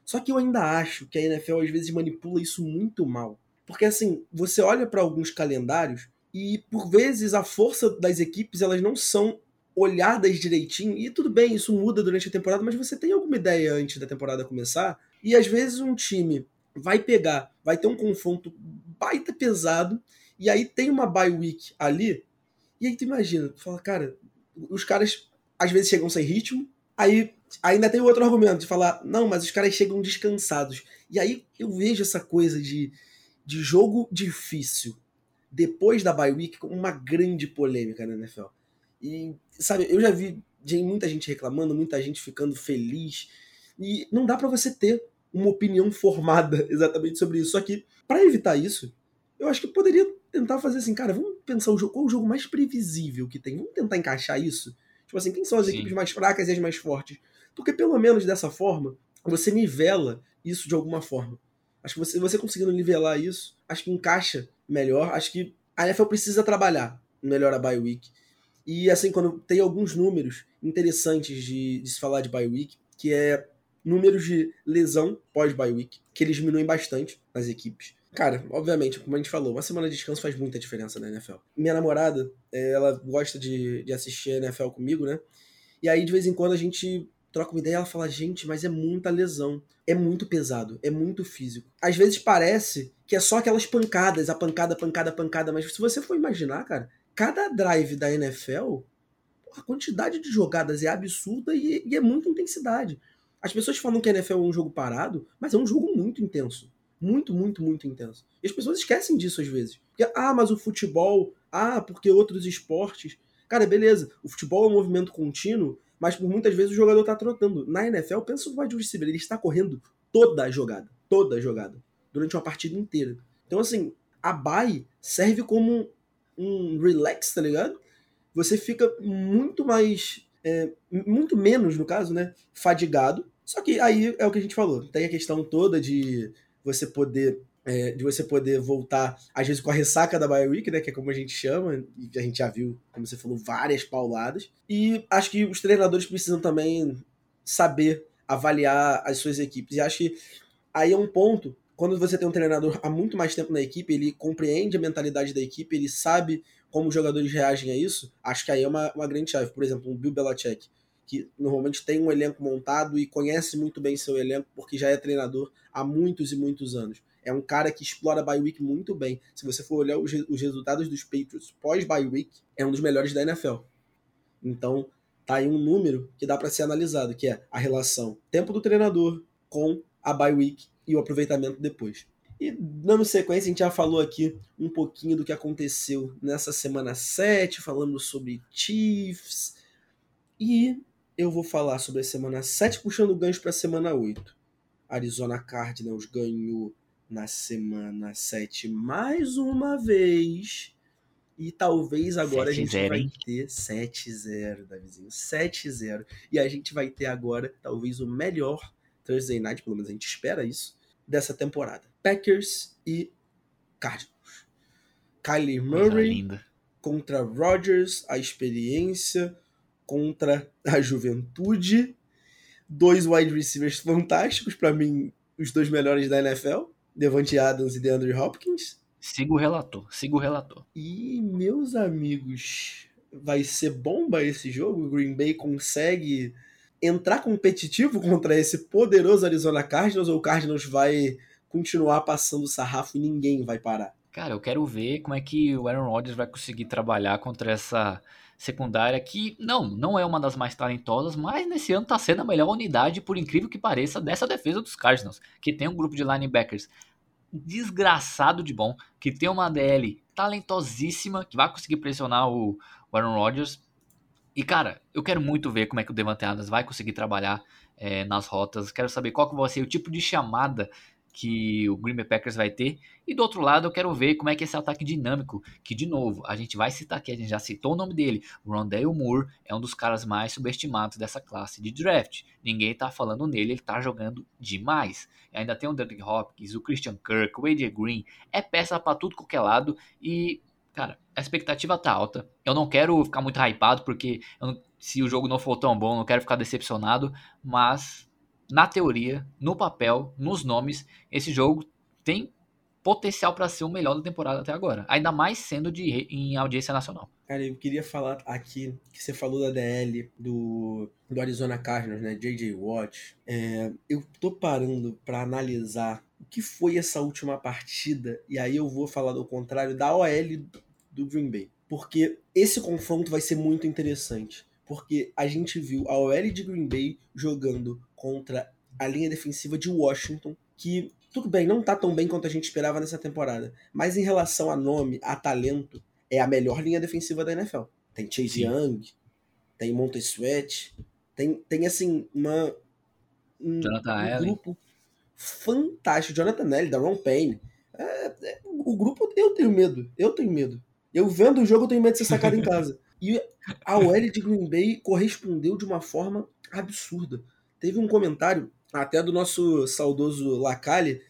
Speaker 1: Só que eu ainda acho que a NFL às vezes manipula isso muito mal. Porque assim, você olha para alguns calendários e por vezes a força das equipes elas não são olhadas direitinho. E tudo bem, isso muda durante a temporada, mas você tem alguma ideia antes da temporada começar? E às vezes um time vai pegar, vai ter um confronto baita pesado, e aí tem uma bye week ali, e aí tu imagina, tu fala, cara, os caras às vezes chegam sem ritmo, aí ainda tem outro argumento de falar, não, mas os caras chegam descansados. E aí eu vejo essa coisa de de jogo difícil depois da bye week com uma grande polêmica na NFL. E, sabe, eu já vi muita gente reclamando, muita gente ficando feliz. E não dá para você ter uma opinião formada exatamente sobre isso. Só que, para evitar isso, eu acho que poderia tentar fazer assim, cara, vamos pensar o jogo, qual o jogo mais previsível que tem? Vamos tentar encaixar isso? Tipo assim, quem são as Sim. equipes mais fracas e as mais fortes? Porque pelo menos dessa forma, você nivela isso de alguma forma. Acho que você, você conseguindo nivelar isso, acho que encaixa melhor. Acho que a NFL precisa trabalhar melhor a bye week. E assim, quando tem alguns números interessantes de, de se falar de bye week, que é números de lesão pós bye week, que eles diminuem bastante nas equipes. Cara, obviamente, como a gente falou, uma semana de descanso faz muita diferença na NFL. Minha namorada, é, ela gosta de, de assistir NFL comigo, né? E aí, de vez em quando, a gente troca uma ideia e ela fala, gente, mas é muita lesão. É muito pesado, é muito físico. Às vezes parece que é só aquelas pancadas, a pancada, pancada, pancada, mas se você for imaginar, cara, cada drive da NFL, a quantidade de jogadas é absurda e, e é muita intensidade. As pessoas falam que a NFL é um jogo parado, mas é um jogo muito intenso. Muito, muito, muito intenso. E as pessoas esquecem disso às vezes. Porque, ah, mas o futebol, ah, porque outros esportes. Cara, beleza. O futebol é um movimento contínuo, mas por muitas vezes o jogador tá trotando. Na NFL, pensa no wide receiver, ele está correndo toda a jogada. Toda a jogada. Durante uma partida inteira. Então, assim, a bye serve como um relax, tá ligado? Você fica muito mais. É, muito menos, no caso, né? Fadigado. Só que aí é o que a gente falou. Tem a questão toda de você poder é, de você poder voltar, às vezes com a ressaca da bye week, né, que é como a gente chama, e a gente já viu, como você falou, várias pauladas. E acho que os treinadores precisam também saber avaliar as suas equipes. E acho que aí é um ponto, quando você tem um treinador há muito mais tempo na equipe, ele compreende a mentalidade da equipe, ele sabe como os jogadores reagem a isso, acho que aí é uma, uma grande chave. Por exemplo, o Bill Belichick que normalmente tem um elenco montado e conhece muito bem seu elenco porque já é treinador há muitos e muitos anos. É um cara que explora a bye week muito bem. Se você for olhar os, os resultados dos Patriots pós bye week, é um dos melhores da NFL. Então, tá aí um número que dá para ser analisado, que é a relação tempo do treinador com a bye week e o aproveitamento depois. E dando sequência, a gente já falou aqui um pouquinho do que aconteceu nessa semana 7, falando sobre Chiefs. E eu vou falar sobre a semana 7, puxando o gancho para a semana 8. Arizona Cardinals ganhou na semana 7 mais uma vez. E talvez agora a gente vai hein? ter 7-0, Davizinho. 7-0. E a gente vai ter agora talvez o melhor Thursday Night, pelo menos a gente espera isso, dessa temporada. Packers e Cardinals. Kylie Murray contra Rodgers, a experiência contra a juventude. Dois wide receivers fantásticos, para mim, os dois melhores da NFL. Devante Adams e DeAndre Hopkins.
Speaker 2: Siga o relator, siga o relator.
Speaker 1: E, meus amigos, vai ser bomba esse jogo? O Green Bay consegue entrar competitivo contra esse poderoso Arizona Cardinals ou o Cardinals vai continuar passando o sarrafo e ninguém vai parar?
Speaker 2: Cara, eu quero ver como é que o Aaron Rodgers vai conseguir trabalhar contra essa secundária que, não, não é uma das mais talentosas, mas nesse ano está sendo a melhor unidade, por incrível que pareça, dessa defesa dos Cardinals, que tem um grupo de linebackers desgraçado de bom, que tem uma DL talentosíssima, que vai conseguir pressionar o Aaron Rodgers. E, cara, eu quero muito ver como é que o Devante Adams vai conseguir trabalhar é, nas rotas. Quero saber qual que vai ser o tipo de chamada que o Green Bay Packers vai ter. E do outro lado, eu quero ver como é que esse ataque dinâmico, que de novo, a gente vai citar aqui, a gente já citou o nome dele, Rondale Moore é um dos caras mais subestimados dessa classe de draft. Ninguém tá falando nele, ele tá jogando demais. E ainda tem o Derrick Hopkins, o Christian Kirk, o AJ Green, é peça para tudo qualquer lado e cara, a expectativa tá alta. Eu não quero ficar muito hypado porque não, se o jogo não for tão bom, não quero ficar decepcionado, mas na teoria, no papel, nos nomes, esse jogo tem potencial para ser o melhor da temporada até agora. Ainda mais sendo de, em audiência nacional.
Speaker 1: Cara, eu queria falar aqui que você falou da DL do, do Arizona Cardinals, né? JJ Watt. É, eu tô parando para analisar o que foi essa última partida e aí eu vou falar do contrário da OL do Green Bay. Porque esse confronto vai ser muito interessante. Porque a gente viu a OL de Green Bay jogando contra a linha defensiva de Washington, que tudo bem, não tá tão bem quanto a gente esperava nessa temporada, mas em relação a nome, a talento, é a melhor linha defensiva da NFL. Tem Chase Sim. Young, tem Montez Sweat, tem, tem assim, uma, um, um grupo fantástico. Jonathan Nelly, Ron Payne. É, é, o grupo, eu tenho medo. Eu tenho medo. Eu vendo o jogo, eu tenho medo de ser sacado em casa. E a OL de Green Bay correspondeu de uma forma absurda. Teve um comentário, até do nosso saudoso Lacalle,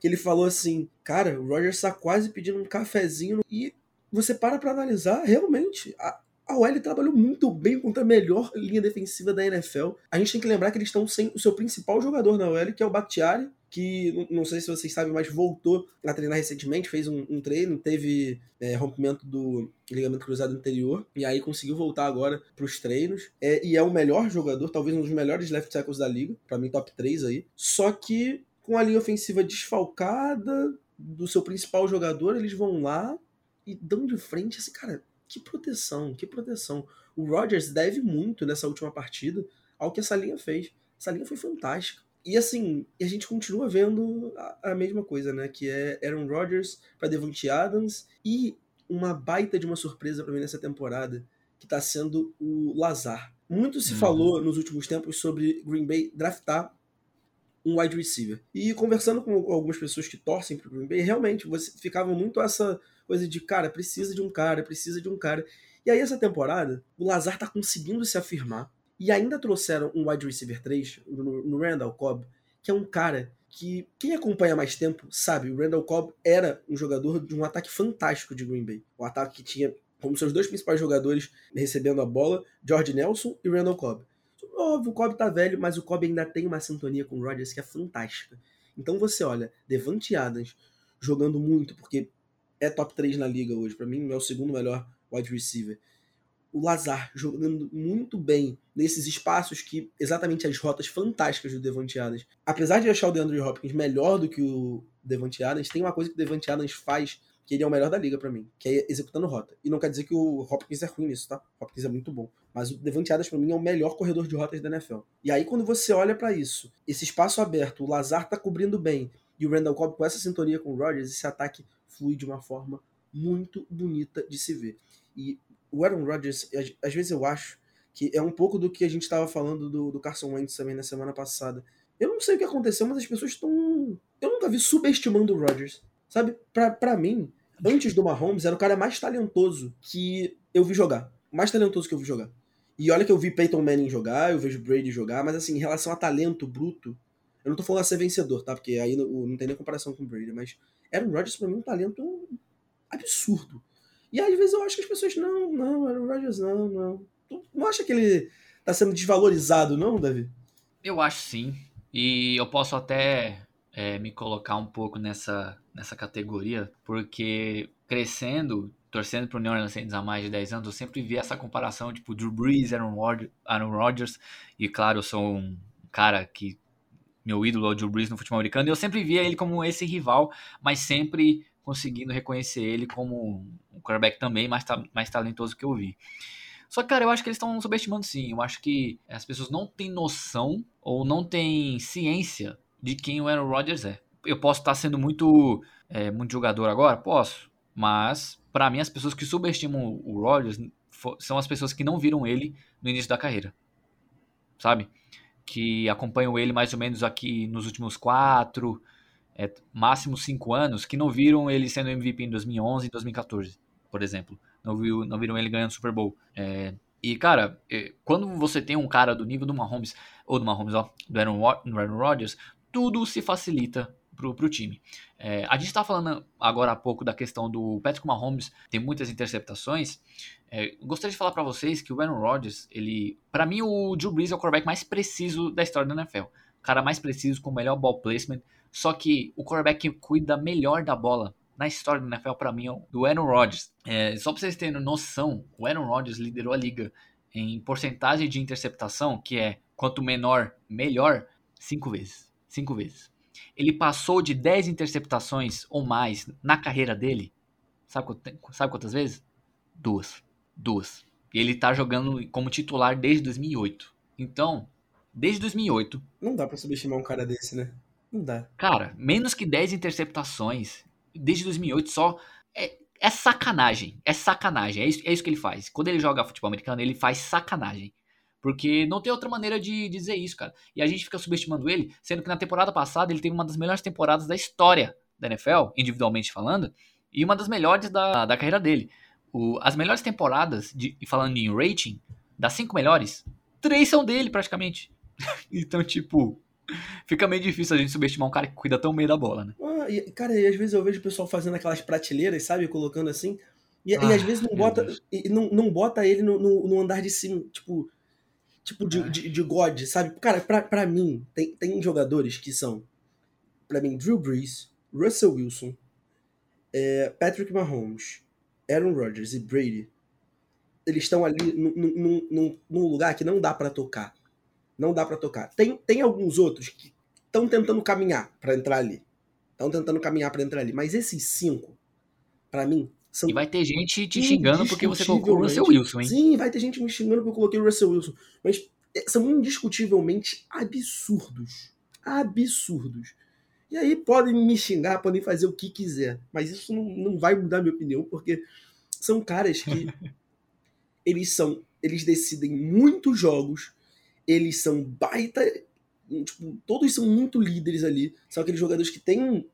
Speaker 1: que ele falou assim: Cara, o Rogers tá quase pedindo um cafezinho. E você para pra analisar, realmente, a, a OL trabalhou muito bem contra a melhor linha defensiva da NFL. A gente tem que lembrar que eles estão sem o seu principal jogador na OL, que é o Bakhtiari, que não sei se vocês sabem, mas voltou a treinar recentemente, fez um, um treino, teve é, rompimento do ligamento cruzado anterior, e aí conseguiu voltar agora para os treinos. É, e é o melhor jogador, talvez um dos melhores left tackles da liga, para mim top 3 aí. Só que com a linha ofensiva desfalcada do seu principal jogador, eles vão lá e dão de frente assim, cara, que proteção, que proteção. O Rodgers deve muito nessa última partida ao que essa linha fez. Essa linha foi fantástica. E assim, a gente continua vendo a, a mesma coisa, né? Que é Aaron Rodgers para Devontae Adams e uma baita de uma surpresa para mim nessa temporada, que está sendo o Lazar. Muito se uhum. falou nos últimos tempos sobre Green Bay draftar um wide receiver. E conversando com algumas pessoas que torcem para Green Bay, realmente você ficava muito essa coisa de, cara, precisa de um cara, precisa de um cara. E aí, essa temporada, o Lazar tá conseguindo se afirmar. E ainda trouxeram um wide receiver 3 no, Randall Cobb, que é um cara que quem acompanha mais tempo sabe, o Randall Cobb era um jogador de um ataque fantástico de Green Bay. Um ataque que tinha como seus dois principais jogadores recebendo a bola, George Nelson e Randall Cobb. Óbvio, o Cobb tá velho, mas o Cobb ainda tem uma sintonia com o Rodgers que é fantástica. Então você olha, Devante Adams jogando muito, porque é top 3 na liga hoje. Para mim, é o segundo melhor wide receiver. O Lazar jogando muito bem nesses espaços que exatamente as rotas fantásticas do Devante Adams. Apesar de achar o DeAndre Hopkins melhor do que o Devante Adams, tem uma coisa que o Devante Adams faz que ele é o melhor da liga para mim, que é executando rota. E não quer dizer que o Hopkins é ruim nisso, tá? O Hopkins é muito bom. Mas o Devante Adams para mim é o melhor corredor de rotas da NFL. E aí quando você olha para isso, esse espaço aberto, o Lazar tá cobrindo bem, e o Randall Cobb com essa sintonia com o Rodgers, esse ataque flui de uma forma muito bonita de se ver. E o Aaron Rodgers, às vezes eu acho que é um pouco do que a gente estava falando do, do Carson Wentz também na semana passada. Eu não sei o que aconteceu, mas as pessoas estão. Eu nunca vi subestimando o Rodgers. Sabe? Pra, pra mim, antes do Mahomes, era o cara mais talentoso que eu vi jogar. Mais talentoso que eu vi jogar. E olha que eu vi Peyton Manning jogar, eu vejo Brady jogar, mas assim, em relação a talento bruto, eu não tô falando a ser vencedor, tá? Porque aí não, não tem nem comparação com o Brady, mas Aaron Rodgers pra mim é um talento absurdo. E às vezes eu acho que as pessoas, não, não, Aaron Rodgers não, não. Tu não acha que ele tá sendo desvalorizado, não, Davi?
Speaker 2: Eu acho sim. E eu posso até é, me colocar um pouco nessa, nessa categoria, porque crescendo, torcendo pro New Orleans Saints há mais de 10 anos, eu sempre vi essa comparação, tipo, Drew Brees, Aaron, Aaron Rodgers, e claro, eu sou um cara que meu ídolo é o Drew Brees no futebol americano, e eu sempre via ele como esse rival, mas sempre conseguindo reconhecer ele como um quarterback também mais, mais talentoso que eu vi. Só que, cara, eu acho que eles estão subestimando sim. Eu acho que as pessoas não têm noção ou não têm ciência de quem o Aaron Rodgers é. Eu posso estar sendo muito, é, muito jogador agora? Posso. Mas, para mim, as pessoas que subestimam o Rodgers são as pessoas que não viram ele no início da carreira. Sabe? que acompanham ele mais ou menos aqui nos últimos quatro, é, máximo cinco anos, que não viram ele sendo MVP em 2011 e 2014, por exemplo. Não, viu, não viram ele ganhando Super Bowl. É, e, cara, é, quando você tem um cara do nível do Mahomes, ou do Mahomes, ó, do Aaron, Rodgers, tudo se facilita pro, pro time. É, a gente está falando agora há pouco da questão do Patrick Mahomes tem muitas interceptações. É, gostaria de falar para vocês que o Aaron Rodgers, ele, para mim o Drew Brees é o quarterback mais preciso da história da NFL. O cara mais preciso com o melhor ball placement. Só que o quarterback que cuida melhor da bola na história da NFL para mim é o do Aaron Rodgers. É, só para vocês terem noção, o Aaron Rodgers liderou a liga em porcentagem de interceptação, que é quanto menor, melhor, cinco vezes. Cinco vezes. Ele passou de 10 interceptações ou mais na carreira dele. Sabe, sabe quantas vezes? Duas. Duas. E ele tá jogando como titular desde 2008. Então, desde 2008.
Speaker 1: Não dá para subestimar um cara desse, né? Não dá.
Speaker 2: Cara, menos que 10 interceptações desde 2008 só. É, é sacanagem. É sacanagem. É isso, é isso que ele faz. Quando ele joga futebol americano, ele faz sacanagem. Porque não tem outra maneira de dizer isso, cara. E a gente fica subestimando ele, sendo que na temporada passada ele teve uma das melhores temporadas da história da NFL, individualmente falando, e uma das melhores da, da carreira dele. O, as melhores temporadas, de, falando em rating, das cinco melhores, três são dele praticamente. então, tipo, fica meio difícil a gente subestimar um cara que cuida tão bem da bola, né?
Speaker 1: Ah, e, cara, e às vezes eu vejo o pessoal fazendo aquelas prateleiras, sabe? Colocando assim. E, ah, e às vezes não bota, não, não bota ele no, no, no andar de cima, tipo, tipo de, de, de, God, sabe? Cara, pra, pra mim, tem, tem jogadores que são, pra mim, Drew Brees, Russell Wilson, é, Patrick Mahomes, Aaron Rodgers e Brady. Eles estão ali num, num, num lugar que não dá para tocar. Não dá para tocar. Tem, tem alguns outros que estão tentando caminhar para entrar ali. Estão tentando caminhar para entrar ali. Mas esses cinco, para mim,
Speaker 2: são. E vai ter gente te xingando porque você colocou o Russell Wilson, hein?
Speaker 1: Sim, vai ter gente me xingando porque eu coloquei o Russell Wilson. Mas é, são indiscutivelmente absurdos. Absurdos. E aí podem me xingar, podem fazer o que quiser. Mas isso não, não vai mudar minha opinião, porque são caras que. eles são. Eles decidem muitos jogos. Eles são baita. Tipo, todos são muito líderes ali. São aqueles jogadores que têm.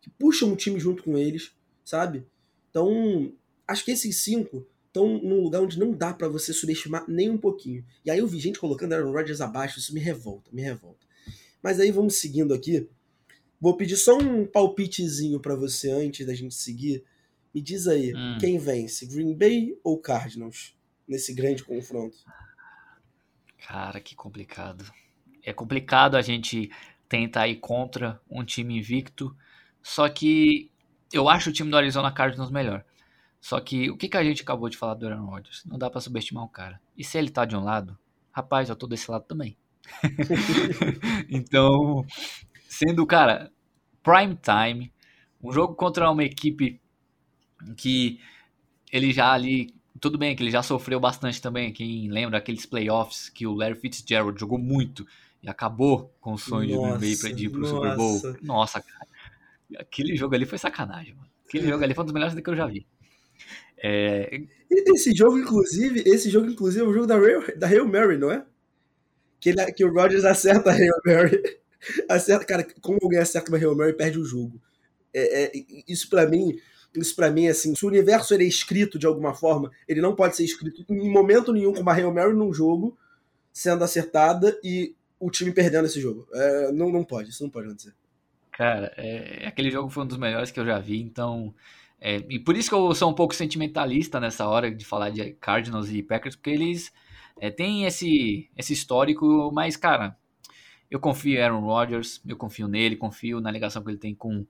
Speaker 1: que puxam o time junto com eles, sabe? Então, acho que esses cinco estão num lugar onde não dá para você subestimar nem um pouquinho. E aí eu vi gente colocando Aaron Rodgers abaixo, isso me revolta, me revolta. Mas aí vamos seguindo aqui. Vou pedir só um palpitezinho para você antes da gente seguir. Me diz aí, hum. quem vence, Green Bay ou Cardinals nesse grande confronto?
Speaker 2: Cara, que complicado. É complicado a gente tentar ir contra um time invicto, só que eu acho o time do Arizona Cardinals melhor. Só que o que, que a gente acabou de falar do Aaron Rodgers? Não dá para subestimar o cara. E se ele tá de um lado, rapaz, eu tô desse lado também. então, sendo, cara, prime time, um jogo contra uma equipe que ele já ali. Tudo bem que ele já sofreu bastante também. Quem lembra aqueles playoffs que o Larry Fitzgerald jogou muito e acabou com o sonho nossa, de Green Bay ir pro nossa. Super Bowl. Nossa, cara. Aquele jogo ali foi sacanagem, mano. Aquele jogo ali foi um dos melhores que eu já vi. É...
Speaker 1: Esse jogo, inclusive, esse jogo, inclusive, é o jogo da Hail, da Hail Mary, não é? Que, ele, que o Rodgers acerta a Hail Mary. Acerta, cara, como alguém acerta uma Hail Mary perde o jogo. É, é, isso para mim, isso para mim, assim, se o universo ele é escrito de alguma forma, ele não pode ser escrito em momento nenhum com uma Hail Mary num jogo sendo acertada e o time perdendo esse jogo. É, não, não pode, isso não pode acontecer.
Speaker 2: Cara, é, aquele jogo foi um dos melhores que eu já vi, então. É, e por isso que eu sou um pouco sentimentalista nessa hora de falar de Cardinals e Packers, porque eles é, têm esse, esse histórico, mas, cara, eu confio em Aaron Rodgers, eu confio nele, confio na ligação que ele tem com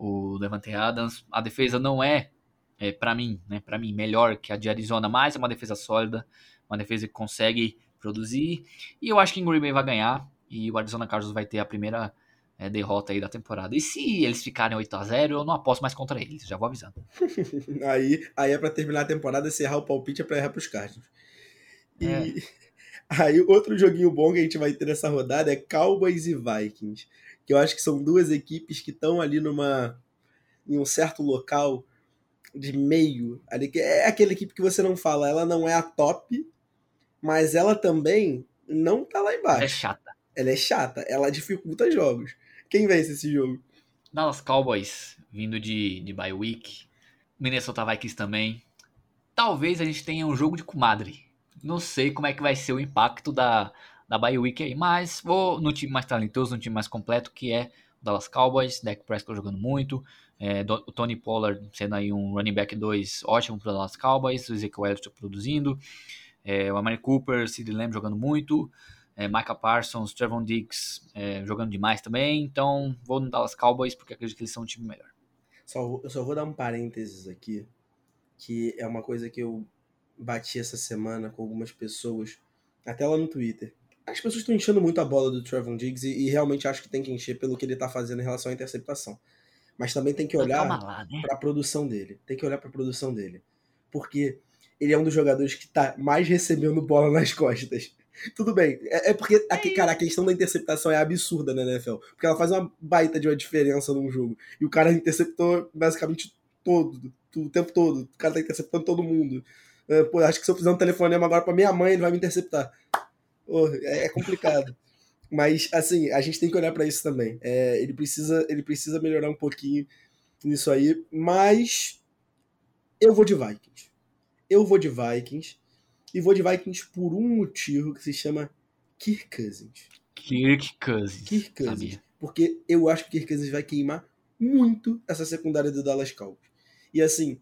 Speaker 2: o Devante Adams. A defesa não é, é para mim, né, para mim melhor que a de Arizona, mas é uma defesa sólida, uma defesa que consegue produzir. E eu acho que em Green Bay vai ganhar e o Arizona Cardinals vai ter a primeira é, derrota aí da temporada. E se eles ficarem 8 a 0 eu não aposto mais contra eles, já vou avisando.
Speaker 1: aí, aí é para terminar a temporada, se errar o palpite é para errar pros Cardinals. E é. Aí, outro joguinho bom que a gente vai ter nessa rodada é Cowboys e Vikings. Que eu acho que são duas equipes que estão ali numa em um certo local de meio. Ali, que é aquela equipe que você não fala, ela não é a top, mas ela também não tá lá embaixo. Ela
Speaker 2: é chata.
Speaker 1: Ela é chata, ela dificulta jogos. Quem vence esse jogo?
Speaker 2: Dallas Cowboys, vindo de, de bye week. Minnesota Vikings também. Talvez a gente tenha um jogo de comadre não sei como é que vai ser o impacto da, da bye week aí, mas vou no time mais talentoso, no time mais completo, que é o Dallas Cowboys, Dak Prescott jogando muito, é, o Tony Pollard sendo aí um running back 2 ótimo para o Dallas Cowboys, o Ezekiel Elliott produzindo, é, o Amari Cooper, Sid Lamb jogando muito, é, Micah Parsons, Trevon Diggs é, jogando demais também, então vou no Dallas Cowboys porque acredito que eles são um time melhor.
Speaker 1: Só, eu só vou dar um parênteses aqui, que é uma coisa que eu bati essa semana com algumas pessoas, até lá no Twitter. As pessoas estão enchendo muito a bola do Trevor Diggs e, e, realmente acho que tem que encher pelo que ele está fazendo em relação à interceptação. Mas também tem que olhar né? para a produção dele. Tem que olhar para a produção dele. Porque ele é um dos jogadores que está mais recebendo bola nas costas. Tudo bem. É, é porque, aqui, cara, a questão da interceptação é absurda na NFL. Porque ela faz uma baita de uma diferença num jogo. E o cara interceptou basicamente todo, o tempo todo. O cara tá interceptando todo mundo. É, pô, acho que se eu fizer um telefonema agora pra minha mãe, ele vai me interceptar. Oh, é, é complicado. Mas, assim, a gente tem que olhar para isso também. É, ele, precisa, ele precisa melhorar um pouquinho nisso aí, mas eu vou de Vikings. Eu vou de Vikings. E vou de Vikings por um motivo que se chama Kirk Cousins.
Speaker 2: Kirk Cousins.
Speaker 1: Kirk Cousins. Sabia. Porque eu acho que Kirk Cousins vai queimar muito essa secundária do Dallas Cowboys. E assim,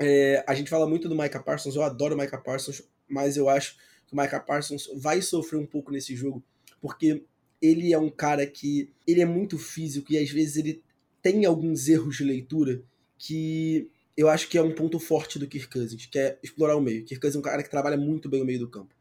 Speaker 1: é, a gente fala muito do Micah Parsons, eu adoro o Micah Parsons, mas eu acho que o Micah Parsons vai sofrer um pouco nesse jogo, porque ele é um cara que ele é muito físico e às vezes ele tem alguns erros de leitura que eu acho que é um ponto forte do Kirk Cousins, que é explorar o meio. Kirk Cousins é um cara que trabalha muito bem o meio do campo.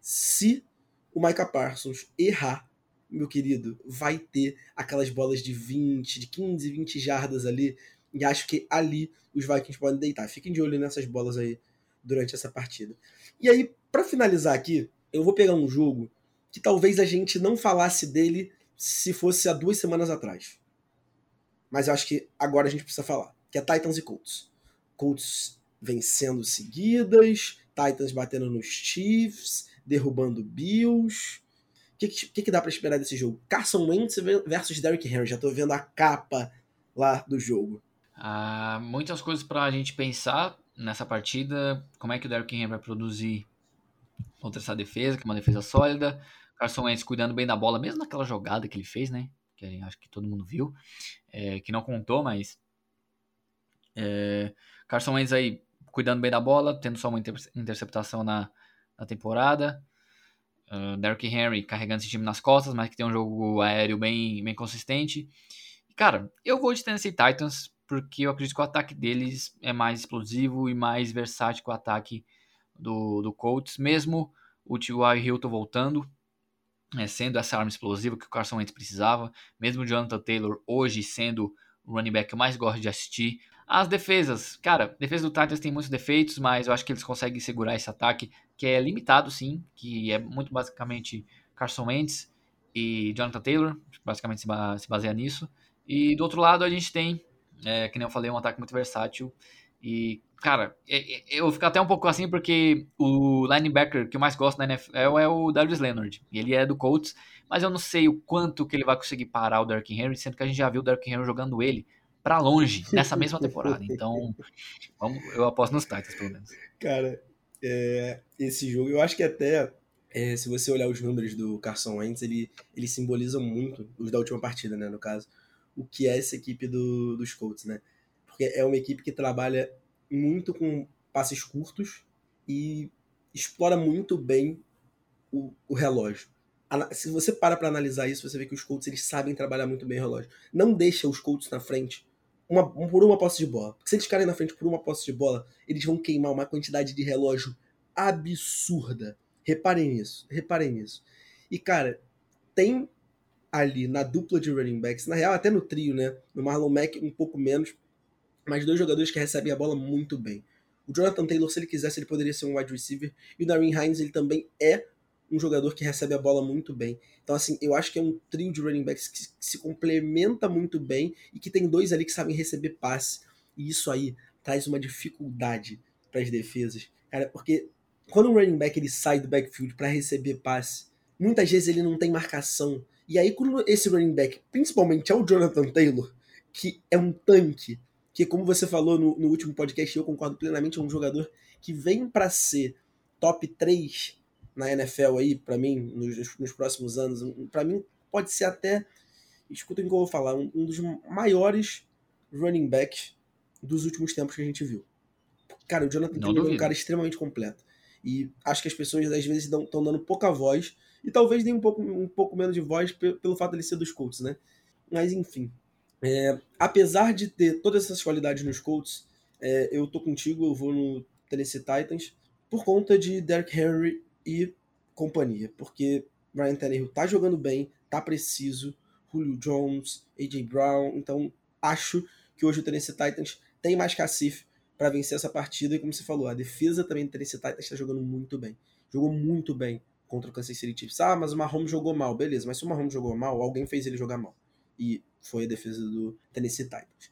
Speaker 1: Se o Micah Parsons errar, meu querido, vai ter aquelas bolas de 20, de 15, 20 jardas ali, e acho que ali os Vikings podem deitar. Fiquem de olho nessas bolas aí durante essa partida. E aí, para finalizar aqui, eu vou pegar um jogo que talvez a gente não falasse dele se fosse há duas semanas atrás. Mas eu acho que agora a gente precisa falar, que é Titans e Colts. Colts vencendo seguidas, Titans batendo nos Chiefs, derrubando Bills. O que, que, que, dá para esperar desse jogo? Carson Wentz versus Derrick Henry. Já tô vendo a capa lá do jogo.
Speaker 2: Ah, muitas coisas para a gente pensar nessa partida. Como é que o Derrick Henry vai produzir contra essa defesa, que é uma defesa sólida. Carson Wentz cuidando bem da bola, mesmo naquela jogada que ele fez, né? Que acho que todo mundo viu. É, que não contou, mas... É, Carson Wentz aí cuidando bem da bola, tendo só uma interceptação na, na temporada. Uh, Derrick Henry carregando esse time nas costas, mas que tem um jogo aéreo bem, bem consistente. Cara, eu vou de Tennessee Titans porque eu acredito que o ataque deles é mais explosivo e mais versátil que o ataque do, do Colts, mesmo o T.Y. Hilton voltando, é, sendo essa arma explosiva que o Carson Wentz precisava, mesmo o Jonathan Taylor hoje sendo o running back que eu mais gosto de assistir. As defesas, cara, defesa do Titans tem muitos defeitos, mas eu acho que eles conseguem segurar esse ataque, que é limitado sim, que é muito basicamente Carson Wentz e Jonathan Taylor, basicamente se baseia nisso. E do outro lado a gente tem é, que nem eu falei, um ataque muito versátil. E, cara, eu vou ficar até um pouco assim porque o linebacker que eu mais gosto na NFL é o Darius Leonard. Ele é do Colts, mas eu não sei o quanto que ele vai conseguir parar o Derrick Henry, sendo que a gente já viu o Derrick Henry jogando ele para longe nessa mesma temporada. Então, vamos, eu aposto nos Titans, pelo menos.
Speaker 1: Cara, é, esse jogo, eu acho que até é, se você olhar os números do Carson Wentz, ele, ele simboliza muito, os da última partida, né, no caso, o que é essa equipe do, dos Colts, né? Porque é uma equipe que trabalha muito com passes curtos e explora muito bem o, o relógio. Se você para para analisar isso, você vê que os Colts eles sabem trabalhar muito bem o relógio. Não deixa os Colts na frente uma, por uma posse de bola. Porque se eles ficarem na frente por uma posse de bola, eles vão queimar uma quantidade de relógio absurda. Reparem nisso, reparem nisso. E cara, tem ali na dupla de running backs, na real até no trio, né? No Marlon Mack um pouco menos, mas dois jogadores que recebem a bola muito bem. O Jonathan Taylor, se ele quisesse, ele poderia ser um wide receiver, e o Darren Hines, ele também é um jogador que recebe a bola muito bem. Então, assim, eu acho que é um trio de running backs que se complementa muito bem e que tem dois ali que sabem receber passe. E isso aí traz uma dificuldade para as defesas. Cara, porque quando um running back ele sai do backfield para receber passe, muitas vezes ele não tem marcação. E aí, quando esse running back, principalmente é o Jonathan Taylor, que é um tanque, que como você falou no, no último podcast, eu concordo plenamente, é um jogador que vem para ser top 3 na NFL aí, para mim, nos, nos, próximos anos. para mim, pode ser até, escutem o que eu vou falar, um, um dos maiores running backs dos últimos tempos que a gente viu. Cara, o Jonathan Taylor é um cara extremamente completo. E acho que as pessoas às vezes estão dando pouca voz e talvez dê um pouco, um pouco menos de voz pelo fato de ele ser dos Colts, né? Mas enfim. É, apesar de ter todas essas qualidades nos Colts, é, eu tô contigo, eu vou no Tennessee Titans por conta de Derrick Henry e companhia. Porque Ryan Tannehill tá jogando bem, tá preciso. Julio Jones, AJ Brown. Então acho que hoje o Tennessee Titans tem mais cacife para vencer essa partida. E como você falou, a defesa também do Tennessee Titans está jogando muito bem. Jogou muito bem contra o Kansas City Chiefs. Ah, mas o Mahomes jogou mal, beleza. Mas se o Mahomes jogou mal, alguém fez ele jogar mal. E foi a defesa do Tennessee Titans.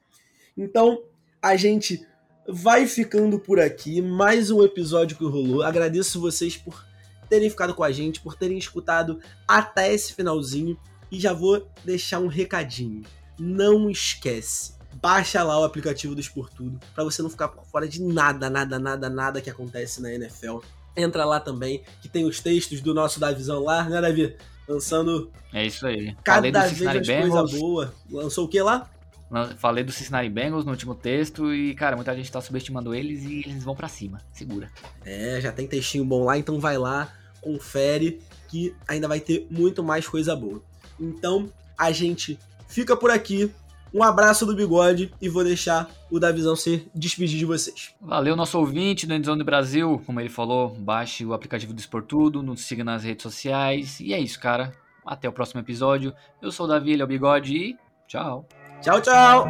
Speaker 1: Então, a gente vai ficando por aqui. Mais um episódio que rolou. Agradeço vocês por terem ficado com a gente, por terem escutado até esse finalzinho. E já vou deixar um recadinho. Não esquece, baixa lá o aplicativo do Esportudo para você não ficar por fora de nada, nada, nada, nada que acontece na NFL. Entra lá também, que tem os textos do nosso Davizão lá, né, Davi? Lançando.
Speaker 2: É isso aí.
Speaker 1: Cada vez mais coisa boa. Lançou o que lá?
Speaker 2: Falei do Cincinnati Bengals no último texto e, cara, muita gente tá subestimando eles e eles vão para cima. Segura.
Speaker 1: É, já tem textinho bom lá, então vai lá, confere que ainda vai ter muito mais coisa boa. Então, a gente fica por aqui. Um abraço do bigode e vou deixar o Davizão se despedir de vocês.
Speaker 2: Valeu, nosso ouvinte do Endzone Brasil. Como ele falou, baixe o aplicativo do Esportudo, nos siga nas redes sociais. E é isso, cara. Até o próximo episódio. Eu sou o Davi, ele é o bigode e tchau.
Speaker 1: Tchau, tchau!